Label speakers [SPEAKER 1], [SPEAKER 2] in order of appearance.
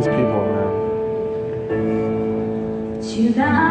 [SPEAKER 1] these people,
[SPEAKER 2] man.